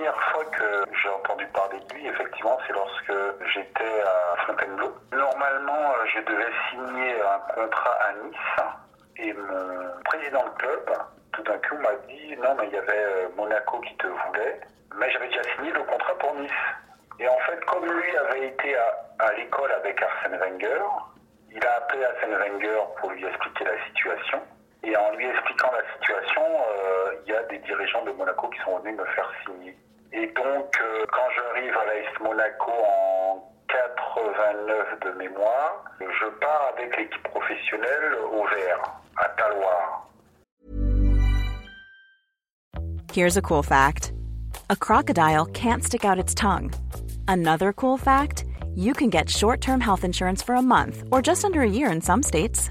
première fois que j'ai entendu parler de lui, effectivement, c'est lorsque j'étais à Fontainebleau. Normalement, euh, je devais signer un contrat à Nice et mon président de club, tout d'un coup, m'a dit non, mais il y avait euh, Monaco qui te voulait, mais j'avais déjà signé le contrat pour Nice. Et en fait, comme lui avait été à, l'école avec Arsène Wenger, il a appelé Arsène Wenger pour lui expliquer la situation. Et en lui expliquant la situation, euh, des dirigeants de Monaco qui sont venus me faire signer. Et donc, euh, quand j'arrive à l'AS Monaco en 89 de mémoire, je pars avec l'équipe professionnelle au vert, à Taloir. Here's a cool fact. A crocodile can't stick out its tongue. Another cool fact, you can get short-term health insurance for a month or just under a year in some states.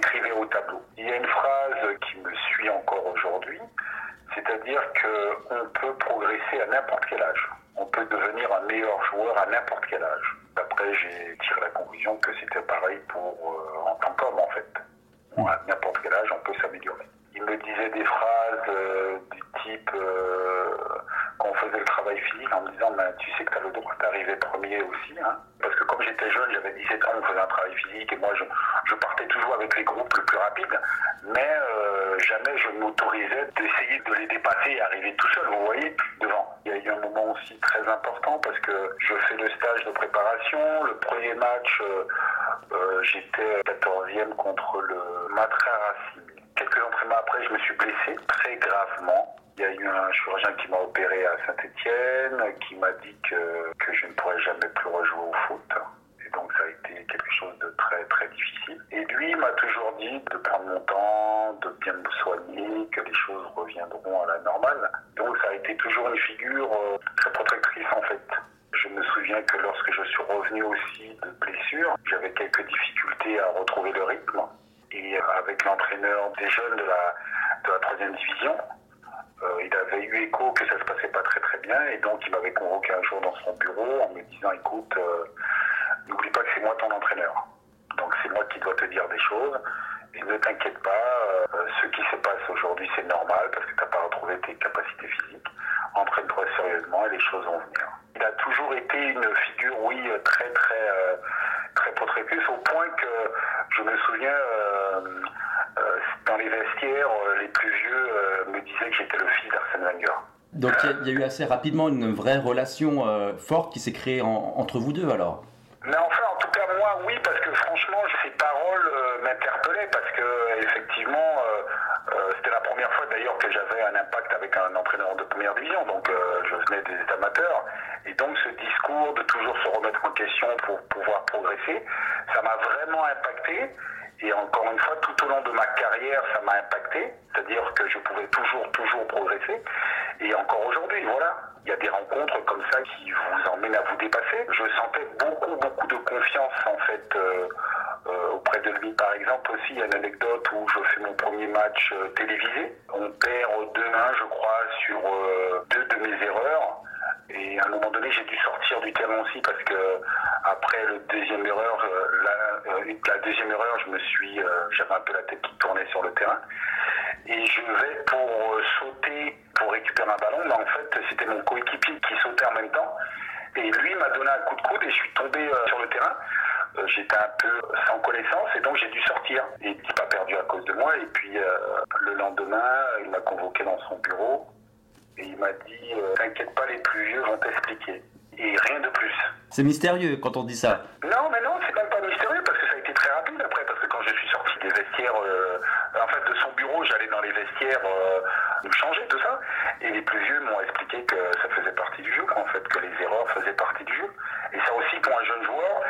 écrivait au tableau. Il y a une phrase qui me suit encore aujourd'hui, c'est-à-dire qu'on peut progresser à n'importe quel âge. On peut devenir un meilleur joueur à n'importe quel âge. Après, j'ai tiré la conclusion que c'était pareil pour euh, en tant qu'homme en fait. À n'importe quel âge, on peut s'améliorer. Il me disait des phrases euh, du type qu'on faisait le travail physique en me disant ben, tu sais que tu as le droit d'arriver premier aussi. Hein. Parce que comme j'étais jeune, j'avais 17 ans, on faisait un travail physique et moi je, partais toujours avec les groupes le plus rapides, mais euh, jamais je m'autorisais d'essayer de les dépasser et arriver tout seul, vous voyez, devant. Il y a eu un moment aussi très important parce que je fais le stage de préparation. Le premier match, euh, euh, j'étais 14e contre le Matra Racing. Quelques entraînements après, je me suis blessé très gravement. Il y a eu un chirurgien qui m'a opéré à Saint-Etienne, qui m'a dit que, que je ne pourrais jamais plus rejouer au foot. Et donc ça a été quelque chose de très très difficile. Et lui m'a toujours dit de prendre mon temps, de bien me soigner, que les choses reviendront à la normale. Donc ça a été toujours une figure euh, très protectrice en fait. Je me souviens que lorsque je suis revenu aussi de blessure, j'avais quelques difficultés à retrouver le rythme. Et avec l'entraîneur des jeunes de la, de la troisième division, euh, il avait eu écho que ça se passait pas très très bien et donc il m'avait convoqué un jour dans son bureau en me disant écoute, euh, n'oublie pas que c'est moi ton entraîneur. C'est moi qui dois te dire des choses et ne t'inquiète pas, euh, ce qui se passe aujourd'hui c'est normal parce que tu n'as pas retrouvé tes capacités physiques. Entraîne-toi sérieusement et les choses vont venir. Il a toujours été une figure, oui, très très très protectrice au point que je me souviens euh, dans les vestiaires, euh, les plus vieux euh, me disaient que j'étais le fils d'Arsène Wenger. Donc il y, a eu assez rapidement une vraie relation forte qui s'est créée entre vous deux alors? Mais enfin, en tout cas moi oui, parce que franchement ces paroles m'interpellaient parce que effectivement c'était la première fois d'ailleurs que j'avais un impact avec un entraîneur de première division, donc je venais des amateurs et donc ce discours de toujours se remettre en question pour pouvoir progresser, ça m'a vraiment impacté. Et encore une fois, tout au long de ma carrière, ça m'a impacté. C'est-à-dire que je pouvais toujours, toujours progresser. Et encore aujourd'hui, voilà. Il y a des rencontres comme ça qui vous emmènent à vous dépasser. Je sentais beaucoup, beaucoup de confiance, en fait, euh, euh, auprès de lui. Par exemple, aussi, il y a une anecdote où je fais mon premier match euh, télévisé. On perd 2-1, je crois, sur deux de mes erreurs. Et à un moment donné, j'ai dû sortir du terrain aussi parce que après le deuxième erreur, euh, la, euh, la deuxième erreur, je me suis, euh, j'avais un peu la tête qui tournait sur le terrain. Et je vais pour sauter pour récupérer un ballon, mais en fait, c'était mon coéquipier qui sautait en même temps. Et lui m'a donné un coup de coude et je suis tombé sur le terrain. J'étais un peu sans connaissance et donc j'ai dû sortir. Et il pas perdu à cause de moi. Et puis le lendemain, il m'a convoqué dans son bureau et il m'a dit euh, T'inquiète pas, les plus vieux vont t'expliquer. Et rien de plus. C'est mystérieux quand on dit ça. Non, mais non, c'est même pas mystérieux parce que ça a été très rapide après. Parce que quand je suis sorti des vestiaires, euh, en fait, de son bureau, j'allais dans les vestiaires euh, nous changer, tout ça. Et les plus vieux m'ont expliqué que ça faisait partie du jeu, en fait, que les erreurs faisaient partie du jeu. Et ça aussi, pour un jeune joueur,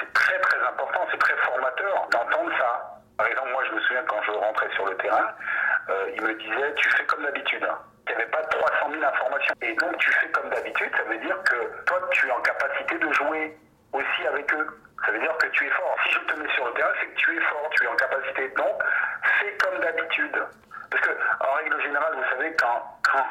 c'est très très important, c'est très formateur d'entendre ça. Par exemple, moi, je me souviens quand je rentrais sur le terrain, il me disait Tu fais comme d'habitude. Il n'y avait pas 300 000 informations. Et donc tu fais comme d'habitude, ça veut dire que toi, tu es en capacité de jouer aussi avec eux. Ça veut dire que tu es fort. Si je te mets sur le terrain, c'est que tu es fort, tu es en capacité. Donc, fais comme d'habitude. Parce que, en règle générale, vous savez, quand, quand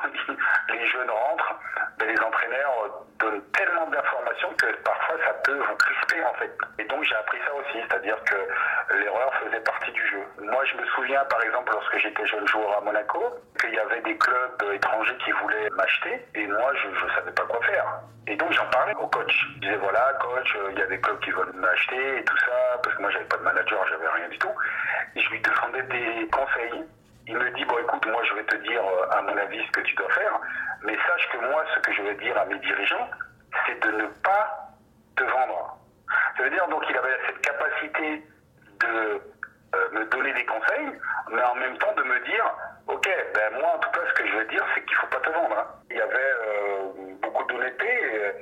les jeunes rentrent, ben, les entraîneurs donnent tellement d'informations que parfois ça peut vous crisper en fait. Et donc j'ai appris ça aussi, c'est-à-dire que l'erreur faisait partie du jeu. Moi je me souviens par exemple lorsque j'étais jeune joueur à Monaco, qu'il y avait des clubs étrangers qui voulaient m'acheter et moi je ne savais pas quoi faire. Et donc j'en parlais au coach. Je disais voilà coach, il y a des clubs qui veulent m'acheter et tout ça, parce que moi j'avais pas de manager, j'avais rien du tout. Je lui demandais des conseils il me dit, bon écoute, moi je vais te dire euh, à mon avis ce que tu dois faire, mais sache que moi ce que je vais dire à mes dirigeants, c'est de ne pas te vendre. Ça veut dire donc il avait cette capacité de euh, me donner des conseils, mais en même temps de me dire, ok, ben moi en tout cas ce que je veux dire c'est qu'il ne faut pas te vendre. Hein. Il y avait euh, beaucoup d'honnêteté.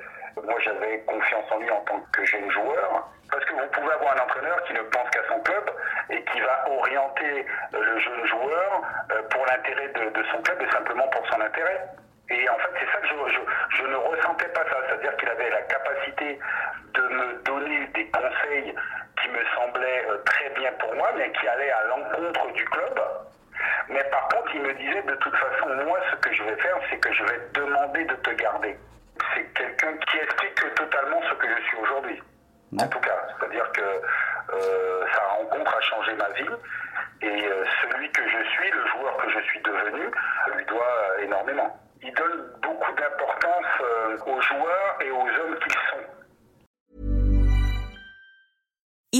Moi j'avais confiance en lui en tant que jeune joueur. Parce que vous pouvez avoir un entraîneur qui ne pense qu'à son club et qui va orienter le jeune joueur euh, pour l'intérêt de, son club et simplement pour son intérêt. Et en fait, c'est ça que je, ça. C'est-à-dire qu'il avait la capacité de me donner des conseils qui me semblaient euh, très bien pour moi, mais qui allaient à l'encontre du club. Mais par contre, il me disait de toute façon, moi, ce que je vais faire, c'est que je vais demander de te garder. C'est quelqu'un qui explique totalement ce que je suis aujourd'hui. En tout cas, c'est-à-dire que euh, sa rencontre a changé ma vie et euh, celui que